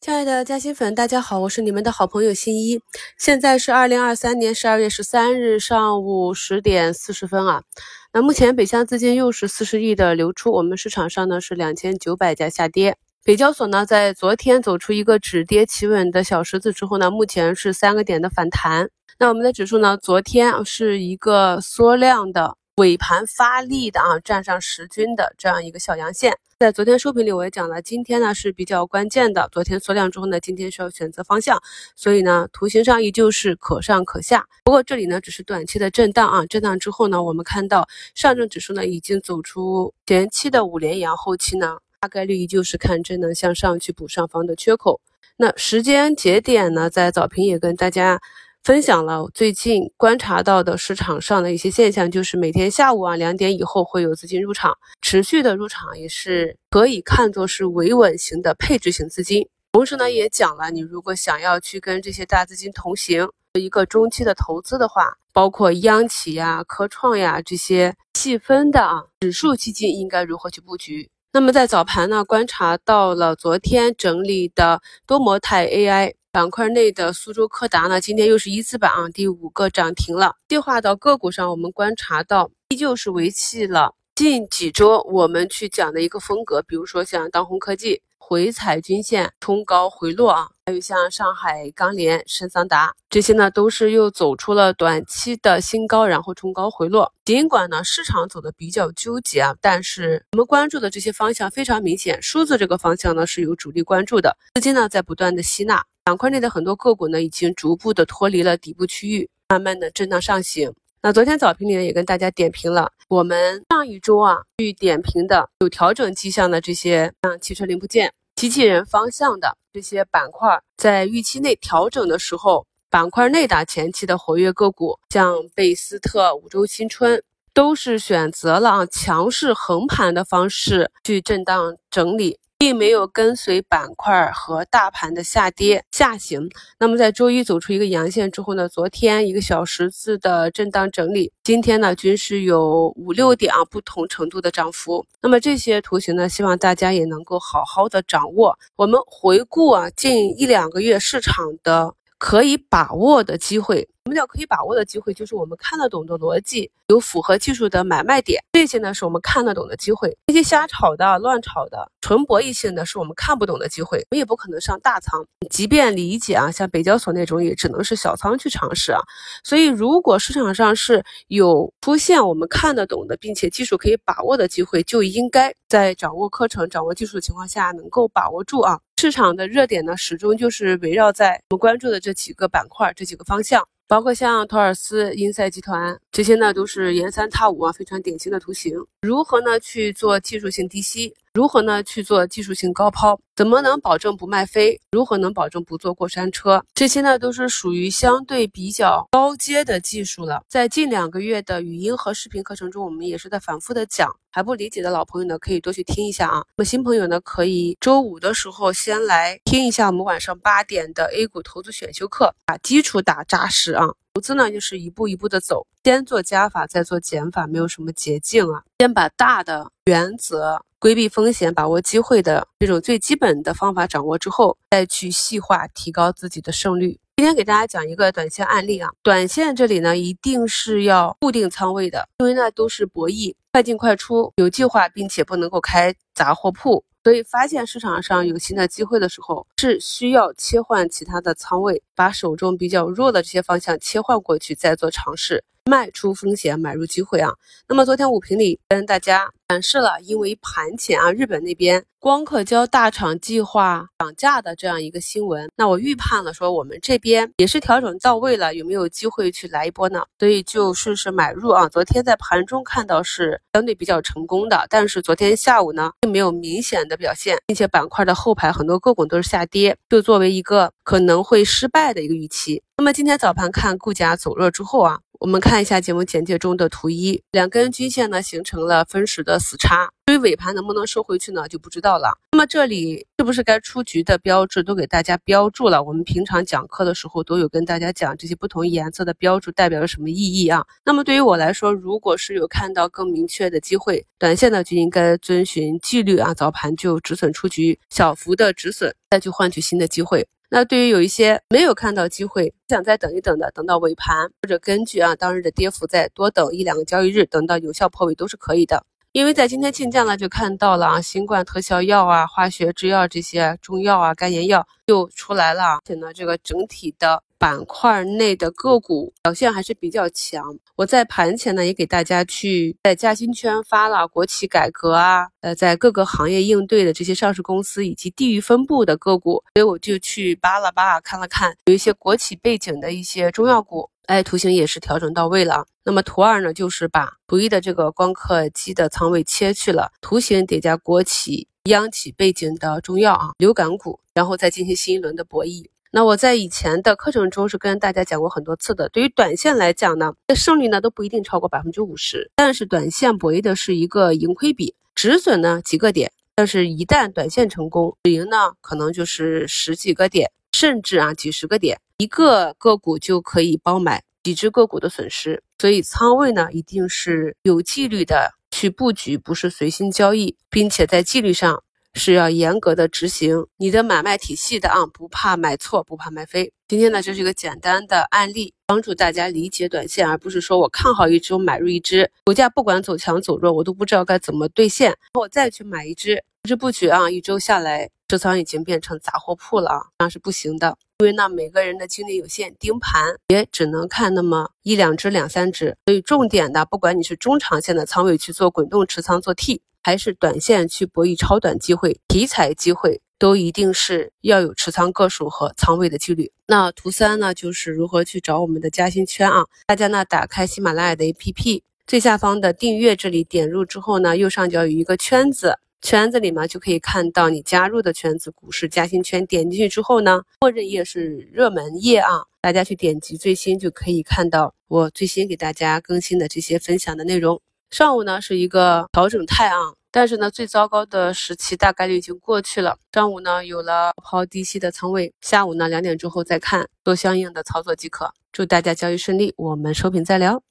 亲爱的嘉兴粉，大家好，我是你们的好朋友新一。现在是二零二三年十二月十三日上午十点四十分啊。那目前北向资金又是四十亿的流出，我们市场上呢是两千九百家下跌。北交所呢在昨天走出一个止跌企稳的小十字之后呢，目前是三个点的反弹。那我们的指数呢，昨天是一个缩量的。尾盘发力的啊，站上十均的这样一个小阳线，在昨天收评里我也讲了，今天呢是比较关键的。昨天缩量之后呢，今天需要选择方向，所以呢，图形上依旧是可上可下。不过这里呢只是短期的震荡啊，震荡之后呢，我们看到上证指数呢已经走出前期的五连阳，后期呢大概率依旧是看真能向上去补上方的缺口。那时间节点呢，在早评也跟大家。分享了最近观察到的市场上的一些现象，就是每天下午啊两点以后会有资金入场，持续的入场也是可以看作是维稳型的配置型资金。同时呢，也讲了你如果想要去跟这些大资金同行一个中期的投资的话，包括央企呀、科创呀这些细分的啊指数基金应该如何去布局。那么在早盘呢，观察到了昨天整理的多模态 AI。板块内的苏州柯达呢，今天又是一字板啊，第五个涨停了。细化到个股上，我们观察到依旧是维系了近几周我们去讲的一个风格，比如说像当红科技。回踩均线冲高回落啊，还有像上海钢联、深桑达这些呢，都是又走出了短期的新高，然后冲高回落。尽管呢市场走的比较纠结啊，但是我们关注的这些方向非常明显。数字这个方向呢是有主力关注的，资金呢在不断的吸纳，板块内的很多个股呢已经逐步的脱离了底部区域，慢慢的震荡上行。那昨天早评里呢也跟大家点评了，我们上一周啊去点评的有调整迹象的这些像汽车零部件。机器人方向的这些板块，在预期内调整的时候，板块内的前期的活跃个股，像贝斯特、五洲新春，都是选择了啊强势横盘的方式去震荡整理。并没有跟随板块和大盘的下跌下行。那么在周一走出一个阳线之后呢，昨天一个小十字的震荡整理，今天呢均是有五六点啊不同程度的涨幅。那么这些图形呢，希望大家也能够好好的掌握。我们回顾啊近一两个月市场的可以把握的机会。什么叫可以把握的机会？就是我们看得懂的逻辑，有符合技术的买卖点，这些呢是我们看得懂的机会。那些瞎炒的、乱炒的、纯博弈性的，是我们看不懂的机会。我们也不可能上大仓，即便理解啊，像北交所那种，也只能是小仓去尝试啊。所以，如果市场上是有出现我们看得懂的，并且技术可以把握的机会，就应该在掌握课程、掌握技术的情况下，能够把握住啊。市场的热点呢，始终就是围绕在我们关注的这几个板块、这几个方向。包括像托尔斯、英赛集团。这些呢，都是沿三踏五啊，非常典型的图形。如何呢去做技术性低吸？如何呢去做技术性高抛？怎么能保证不卖飞？如何能保证不坐过山车？这些呢都是属于相对比较高阶的技术了。在近两个月的语音和视频课程中，我们也是在反复的讲。还不理解的老朋友呢，可以多去听一下啊。那么新朋友呢，可以周五的时候先来听一下我们晚上八点的 A 股投资选修课，把基础打扎实啊。投资呢，就是一步一步的走，先做加法，再做减法，没有什么捷径啊。先把大的原则、规避风险、把握机会的这种最基本的方法掌握之后，再去细化提高自己的胜率。今天给大家讲一个短线案例啊，短线这里呢，一定是要固定仓位的，因为那都是博弈，快进快出，有计划，并且不能够开杂货铺。所以，发现市场上有新的机会的时候，是需要切换其他的仓位，把手中比较弱的这些方向切换过去，再做尝试。卖出风险，买入机会啊！那么昨天五评里跟大家展示了，因为盘前啊，日本那边光刻胶大厂计划涨价的这样一个新闻，那我预判了，说我们这边也是调整到位了，有没有机会去来一波呢？所以就顺势买入啊！昨天在盘中看到是相对比较成功的，但是昨天下午呢，并没有明显的表现，并且板块的后排很多个股都是下跌，就作为一个可能会失败的一个预期。那么今天早盘看股价走弱之后啊。我们看一下节目简介中的图一，两根均线呢形成了分时的死叉，至于尾盘能不能收回去呢，就不知道了。那么这里是不是该出局的标志都给大家标注了？我们平常讲课的时候都有跟大家讲这些不同颜色的标注代表着什么意义啊？那么对于我来说，如果是有看到更明确的机会，短线呢就应该遵循纪律啊，早盘就止损出局，小幅的止损，再去换取新的机会。那对于有一些没有看到机会，想再等一等的，等到尾盘或者根据啊当日的跌幅再多等一两个交易日，等到有效破位都是可以的。因为在今天竞价呢，就看到了啊，新冠特效药啊、化学制药这些中药啊、肝炎药又出来了，而且呢，这个整体的。板块内的个股表现还是比较强。我在盘前呢，也给大家去在嘉兴圈发了国企改革啊，呃，在各个行业应对的这些上市公司以及地域分布的个股，所以我就去扒拉扒拉，看了看，有一些国企背景的一些中药股，哎，图形也是调整到位了。那么图二呢，就是把图一的这个光刻机的仓位切去了，图形叠加国企、央企背景的中药啊，流感股，然后再进行新一轮的博弈。那我在以前的课程中是跟大家讲过很多次的，对于短线来讲呢，这胜率呢都不一定超过百分之五十，但是短线博弈的是一个盈亏比，止损呢几个点，但是一旦短线成功，止盈呢可能就是十几个点，甚至啊几十个点，一个个股就可以包买几只个股的损失，所以仓位呢一定是有纪律的去布局，不是随心交易，并且在纪律上。是要严格的执行你的买卖体系的啊，不怕买错，不怕买飞。今天呢，就是一个简单的案例，帮助大家理解短线，而不是说我看好一只，我买入一只，股价不管走强走弱，我都不知道该怎么兑现，我再去买一只，不知不觉啊，一周下来，持仓已经变成杂货铺了啊，那是不行的。因为呢，每个人的精力有限，盯盘也只能看那么一两只、两三只，所以重点的，不管你是中长线的仓位去做滚动持仓做 T。还是短线去博弈超短机会、题材机会，都一定是要有持仓个数和仓位的纪律。那图三呢，就是如何去找我们的嘉兴圈啊？大家呢，打开喜马拉雅的 APP，最下方的订阅这里点入之后呢，右上角有一个圈子，圈子里面就可以看到你加入的圈子——股市嘉兴圈。点进去之后呢，默认页是热门页啊，大家去点击最新就可以看到我最新给大家更新的这些分享的内容。上午呢是一个调整态啊，但是呢最糟糕的时期大概率已经过去了。上午呢有了抛低吸的仓位，下午呢两点之后再看，做相应的操作即可。祝大家交易顺利，我们收评再聊。